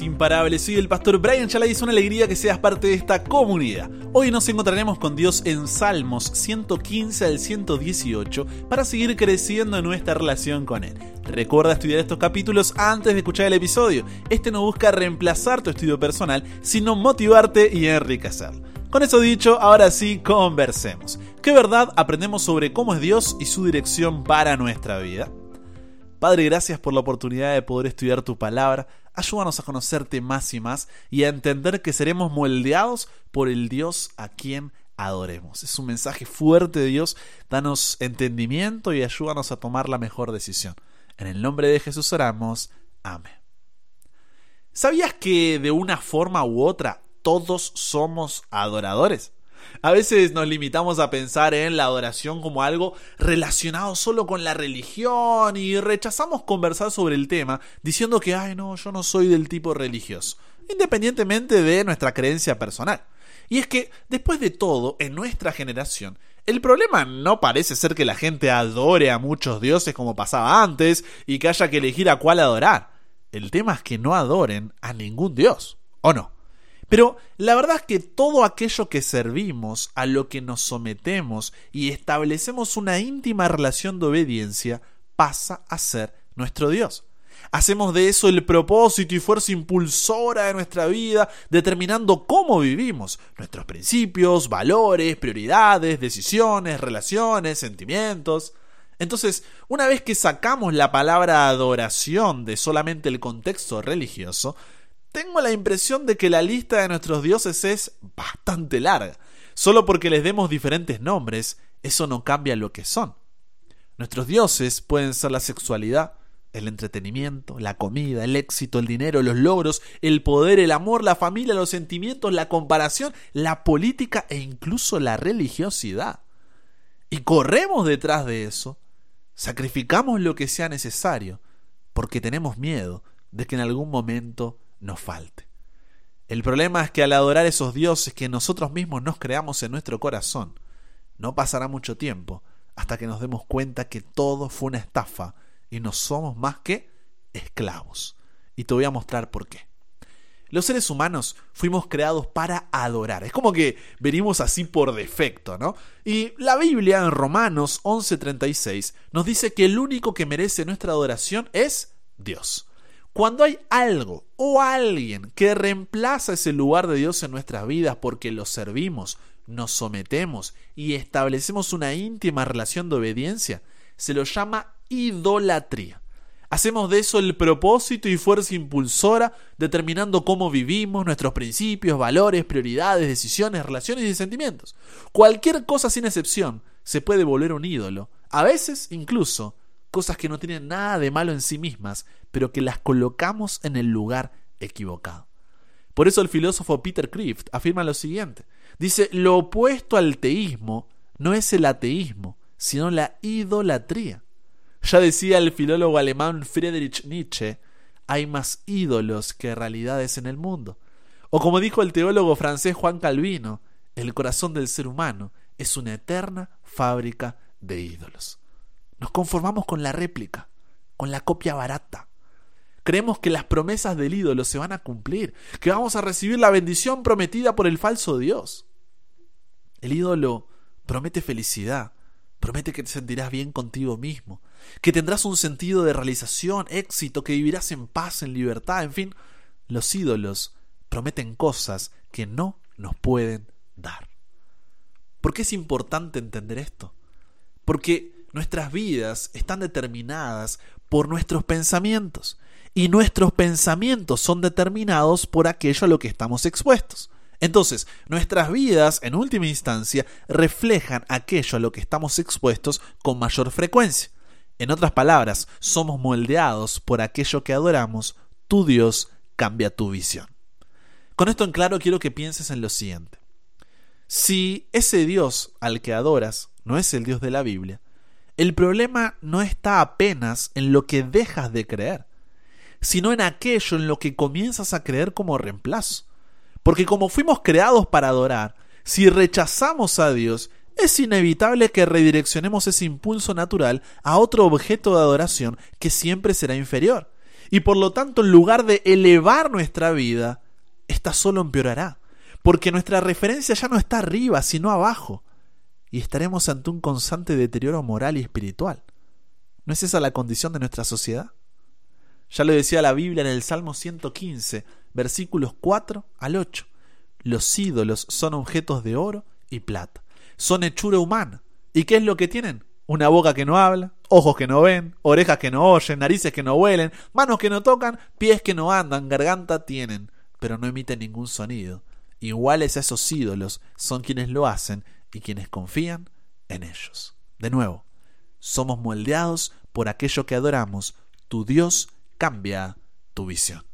Imparables. Soy el pastor Brian Chalai. Una alegría que seas parte de esta comunidad. Hoy nos encontraremos con Dios en Salmos 115 al 118 para seguir creciendo en nuestra relación con Él. Recuerda estudiar estos capítulos antes de escuchar el episodio. Este no busca reemplazar tu estudio personal, sino motivarte y enriquecerlo. Con eso dicho, ahora sí, conversemos. ¿Qué verdad aprendemos sobre cómo es Dios y su dirección para nuestra vida? Padre, gracias por la oportunidad de poder estudiar tu palabra. Ayúdanos a conocerte más y más y a entender que seremos moldeados por el Dios a quien adoremos. Es un mensaje fuerte de Dios. Danos entendimiento y ayúdanos a tomar la mejor decisión. En el nombre de Jesús oramos. Amén. ¿Sabías que de una forma u otra todos somos adoradores? A veces nos limitamos a pensar en la adoración como algo relacionado solo con la religión y rechazamos conversar sobre el tema diciendo que, ay no, yo no soy del tipo religioso, independientemente de nuestra creencia personal. Y es que, después de todo, en nuestra generación, el problema no parece ser que la gente adore a muchos dioses como pasaba antes y que haya que elegir a cuál adorar. El tema es que no adoren a ningún dios, ¿o no? Pero la verdad es que todo aquello que servimos, a lo que nos sometemos y establecemos una íntima relación de obediencia, pasa a ser nuestro Dios. Hacemos de eso el propósito y fuerza impulsora de nuestra vida, determinando cómo vivimos, nuestros principios, valores, prioridades, decisiones, relaciones, sentimientos. Entonces, una vez que sacamos la palabra adoración de solamente el contexto religioso, tengo la impresión de que la lista de nuestros dioses es bastante larga. Solo porque les demos diferentes nombres, eso no cambia lo que son. Nuestros dioses pueden ser la sexualidad, el entretenimiento, la comida, el éxito, el dinero, los logros, el poder, el amor, la familia, los sentimientos, la comparación, la política e incluso la religiosidad. Y corremos detrás de eso, sacrificamos lo que sea necesario, porque tenemos miedo de que en algún momento nos falte. El problema es que al adorar esos dioses que nosotros mismos nos creamos en nuestro corazón, no pasará mucho tiempo hasta que nos demos cuenta que todo fue una estafa y no somos más que esclavos. Y te voy a mostrar por qué. Los seres humanos fuimos creados para adorar. Es como que venimos así por defecto, ¿no? Y la Biblia en Romanos 11:36 nos dice que el único que merece nuestra adoración es Dios. Cuando hay algo o alguien que reemplaza ese lugar de Dios en nuestras vidas porque lo servimos, nos sometemos y establecemos una íntima relación de obediencia, se lo llama idolatría. Hacemos de eso el propósito y fuerza impulsora, determinando cómo vivimos, nuestros principios, valores, prioridades, decisiones, relaciones y sentimientos. Cualquier cosa sin excepción se puede volver un ídolo, a veces incluso cosas que no tienen nada de malo en sí mismas, pero que las colocamos en el lugar equivocado. Por eso el filósofo Peter Crift afirma lo siguiente. Dice, lo opuesto al teísmo no es el ateísmo, sino la idolatría. Ya decía el filólogo alemán Friedrich Nietzsche, hay más ídolos que realidades en el mundo. O como dijo el teólogo francés Juan Calvino, el corazón del ser humano es una eterna fábrica de ídolos. Nos conformamos con la réplica, con la copia barata. Creemos que las promesas del ídolo se van a cumplir, que vamos a recibir la bendición prometida por el falso Dios. El ídolo promete felicidad, promete que te sentirás bien contigo mismo, que tendrás un sentido de realización, éxito, que vivirás en paz, en libertad, en fin. Los ídolos prometen cosas que no nos pueden dar. ¿Por qué es importante entender esto? Porque nuestras vidas están determinadas por nuestros pensamientos y nuestros pensamientos son determinados por aquello a lo que estamos expuestos. Entonces, nuestras vidas, en última instancia, reflejan aquello a lo que estamos expuestos con mayor frecuencia. En otras palabras, somos moldeados por aquello que adoramos, tu Dios cambia tu visión. Con esto en claro quiero que pienses en lo siguiente. Si ese Dios al que adoras no es el Dios de la Biblia, el problema no está apenas en lo que dejas de creer, sino en aquello en lo que comienzas a creer como reemplazo. Porque como fuimos creados para adorar, si rechazamos a Dios, es inevitable que redireccionemos ese impulso natural a otro objeto de adoración que siempre será inferior. Y por lo tanto, en lugar de elevar nuestra vida, esta solo empeorará. Porque nuestra referencia ya no está arriba, sino abajo. Y estaremos ante un constante deterioro moral y espiritual. ¿No es esa la condición de nuestra sociedad? Ya lo decía la Biblia en el Salmo 115, versículos 4 al 8. Los ídolos son objetos de oro y plata. Son hechura humana. ¿Y qué es lo que tienen? Una boca que no habla, ojos que no ven, orejas que no oyen, narices que no huelen, manos que no tocan, pies que no andan, garganta tienen, pero no emiten ningún sonido. Iguales a esos ídolos son quienes lo hacen y quienes confían en ellos. De nuevo, somos moldeados por aquello que adoramos. Tu Dios cambia tu visión.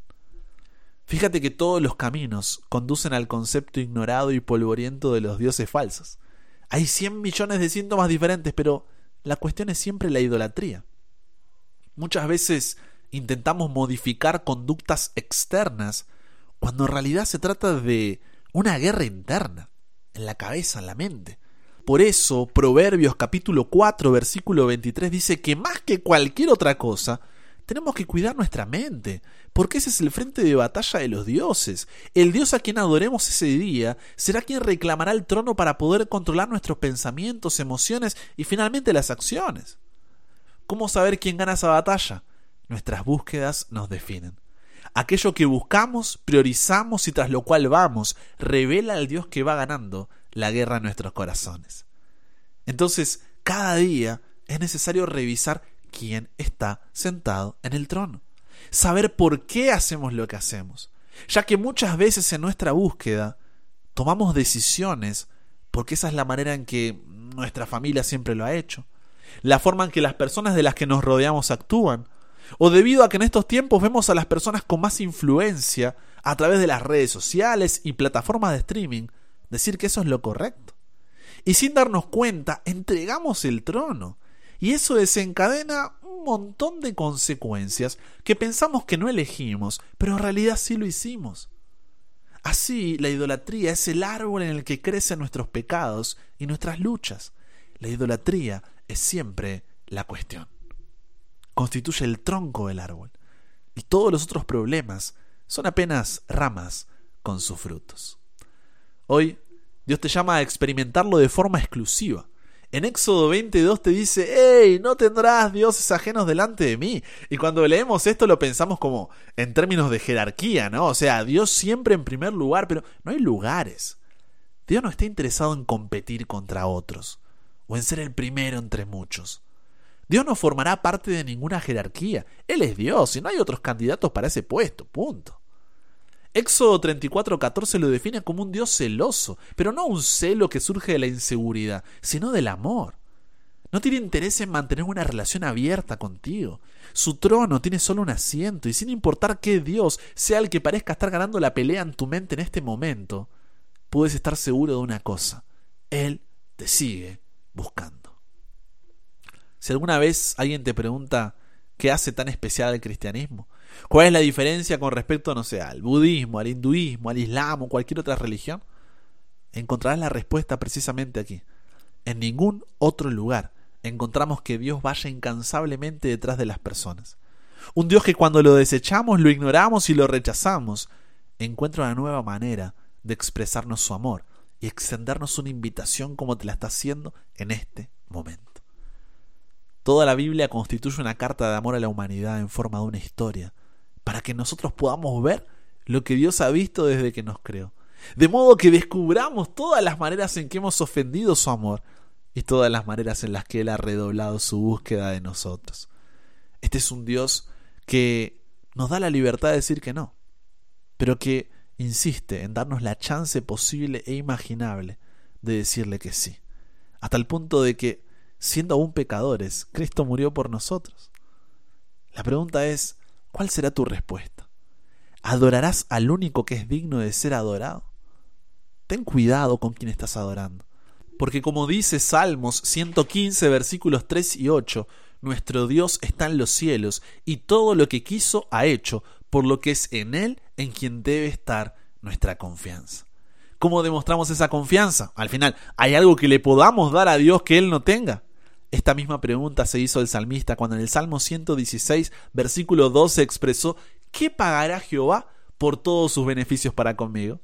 Fíjate que todos los caminos conducen al concepto ignorado y polvoriento de los dioses falsos. Hay 100 millones de síntomas diferentes, pero la cuestión es siempre la idolatría. Muchas veces intentamos modificar conductas externas cuando en realidad se trata de una guerra interna, en la cabeza, en la mente. Por eso, Proverbios capítulo 4, versículo 23 dice que más que cualquier otra cosa, tenemos que cuidar nuestra mente, porque ese es el frente de batalla de los dioses. El dios a quien adoremos ese día será quien reclamará el trono para poder controlar nuestros pensamientos, emociones y finalmente las acciones. ¿Cómo saber quién gana esa batalla? Nuestras búsquedas nos definen. Aquello que buscamos, priorizamos y tras lo cual vamos, revela al Dios que va ganando la guerra en nuestros corazones. Entonces, cada día es necesario revisar quién está sentado en el trono. Saber por qué hacemos lo que hacemos. Ya que muchas veces en nuestra búsqueda tomamos decisiones porque esa es la manera en que nuestra familia siempre lo ha hecho, la forma en que las personas de las que nos rodeamos actúan, o debido a que en estos tiempos vemos a las personas con más influencia a través de las redes sociales y plataformas de streaming decir que eso es lo correcto. Y sin darnos cuenta, entregamos el trono y eso desencadena un montón de consecuencias que pensamos que no elegimos, pero en realidad sí lo hicimos. Así, la idolatría es el árbol en el que crecen nuestros pecados y nuestras luchas. La idolatría es siempre la cuestión. Constituye el tronco del árbol. Y todos los otros problemas son apenas ramas con sus frutos. Hoy, Dios te llama a experimentarlo de forma exclusiva en Éxodo 22 te dice, hey, no tendrás dioses ajenos delante de mí. Y cuando leemos esto lo pensamos como en términos de jerarquía, ¿no? O sea, Dios siempre en primer lugar, pero no hay lugares. Dios no está interesado en competir contra otros, o en ser el primero entre muchos. Dios no formará parte de ninguna jerarquía. Él es Dios y no hay otros candidatos para ese puesto, punto. Éxodo 34:14 lo define como un Dios celoso, pero no un celo que surge de la inseguridad, sino del amor. No tiene interés en mantener una relación abierta contigo. Su trono tiene solo un asiento y sin importar qué Dios sea el que parezca estar ganando la pelea en tu mente en este momento, puedes estar seguro de una cosa. Él te sigue buscando. Si alguna vez alguien te pregunta qué hace tan especial el cristianismo, ¿Cuál es la diferencia con respecto, no al budismo, al hinduismo, al islam o cualquier otra religión? Encontrarás la respuesta precisamente aquí. En ningún otro lugar encontramos que Dios vaya incansablemente detrás de las personas. Un Dios que cuando lo desechamos, lo ignoramos y lo rechazamos, encuentra una nueva manera de expresarnos su amor y extendernos una invitación como te la está haciendo en este momento. Toda la Biblia constituye una carta de amor a la humanidad en forma de una historia, para que nosotros podamos ver lo que Dios ha visto desde que nos creó. De modo que descubramos todas las maneras en que hemos ofendido su amor y todas las maneras en las que Él ha redoblado su búsqueda de nosotros. Este es un Dios que nos da la libertad de decir que no, pero que insiste en darnos la chance posible e imaginable de decirle que sí, hasta el punto de que, siendo aún pecadores, Cristo murió por nosotros. La pregunta es, ¿Cuál será tu respuesta? ¿Adorarás al único que es digno de ser adorado? Ten cuidado con quien estás adorando. Porque como dice Salmos 115 versículos 3 y 8, nuestro Dios está en los cielos y todo lo que quiso ha hecho, por lo que es en Él en quien debe estar nuestra confianza. ¿Cómo demostramos esa confianza? Al final, ¿hay algo que le podamos dar a Dios que Él no tenga? Esta misma pregunta se hizo el salmista cuando en el Salmo 116, versículo 12 expresó, ¿qué pagará Jehová por todos sus beneficios para conmigo?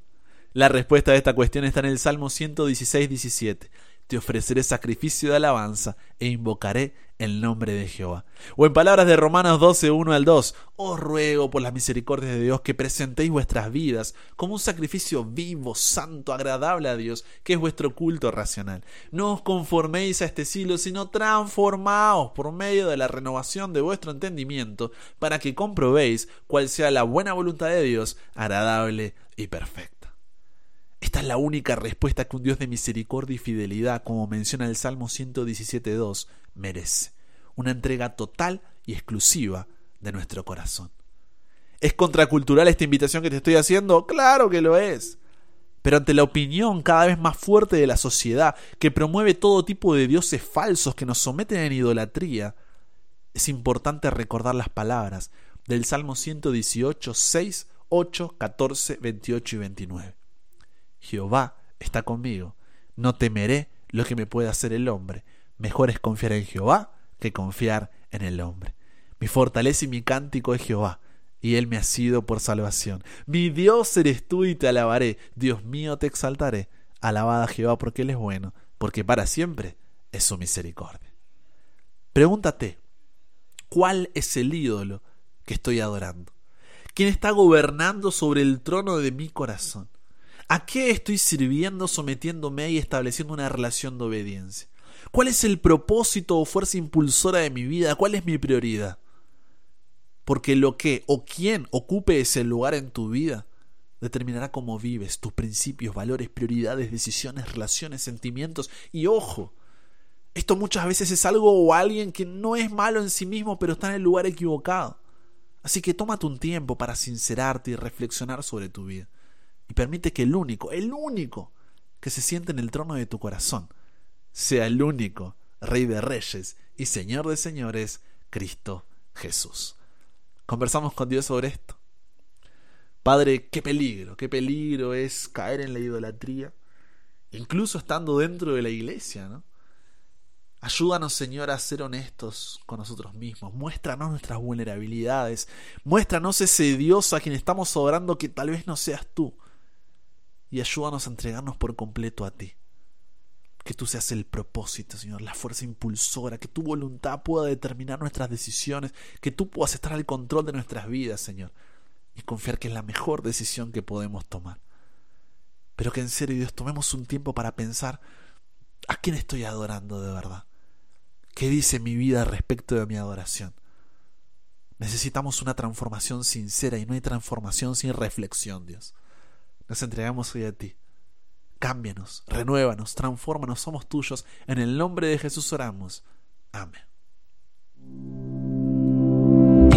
La respuesta a esta cuestión está en el Salmo 116, 17 te ofreceré sacrificio de alabanza e invocaré el nombre de Jehová. O en palabras de Romanos 12, 1 al 2, os ruego por las misericordias de Dios que presentéis vuestras vidas como un sacrificio vivo, santo, agradable a Dios, que es vuestro culto racional. No os conforméis a este siglo, sino transformaos por medio de la renovación de vuestro entendimiento, para que comprobéis cuál sea la buena voluntad de Dios, agradable y perfecta. Esta es la única respuesta que un Dios de misericordia y fidelidad, como menciona el Salmo 117.2, merece. Una entrega total y exclusiva de nuestro corazón. ¿Es contracultural esta invitación que te estoy haciendo? Claro que lo es. Pero ante la opinión cada vez más fuerte de la sociedad, que promueve todo tipo de dioses falsos que nos someten en idolatría, es importante recordar las palabras del Salmo 118, 6, 8, 14, 28 y 29. Jehová está conmigo. No temeré lo que me pueda hacer el hombre. Mejor es confiar en Jehová que confiar en el hombre. Mi fortaleza y mi cántico es Jehová, y Él me ha sido por salvación. Mi Dios eres tú y te alabaré. Dios mío te exaltaré. Alabada Jehová porque Él es bueno, porque para siempre es su misericordia. Pregúntate, ¿cuál es el ídolo que estoy adorando? ¿Quién está gobernando sobre el trono de mi corazón? ¿A qué estoy sirviendo, sometiéndome y estableciendo una relación de obediencia? ¿Cuál es el propósito o fuerza impulsora de mi vida? ¿Cuál es mi prioridad? Porque lo que o quién ocupe ese lugar en tu vida determinará cómo vives, tus principios, valores, prioridades, decisiones, relaciones, sentimientos. Y ojo, esto muchas veces es algo o alguien que no es malo en sí mismo, pero está en el lugar equivocado. Así que tómate un tiempo para sincerarte y reflexionar sobre tu vida y permite que el único, el único que se siente en el trono de tu corazón, sea el único Rey de Reyes y Señor de Señores, Cristo Jesús. Conversamos con Dios sobre esto. Padre, qué peligro, qué peligro es caer en la idolatría, incluso estando dentro de la iglesia, ¿no? Ayúdanos, Señor, a ser honestos con nosotros mismos. Muéstranos nuestras vulnerabilidades. Muéstranos ese Dios a quien estamos orando que tal vez no seas tú y ayúdanos a entregarnos por completo a ti. Que tú seas el propósito, Señor, la fuerza impulsora, que tu voluntad pueda determinar nuestras decisiones, que tú puedas estar al control de nuestras vidas, Señor, y confiar que es la mejor decisión que podemos tomar. Pero que en serio, Dios, tomemos un tiempo para pensar a quién estoy adorando de verdad. ¿Qué dice mi vida respecto de mi adoración? Necesitamos una transformación sincera y no hay transformación sin reflexión, Dios. Nos entregamos hoy a ti. Cámbianos, renuévanos, transfórmanos, somos tuyos. En el nombre de Jesús oramos. Amén.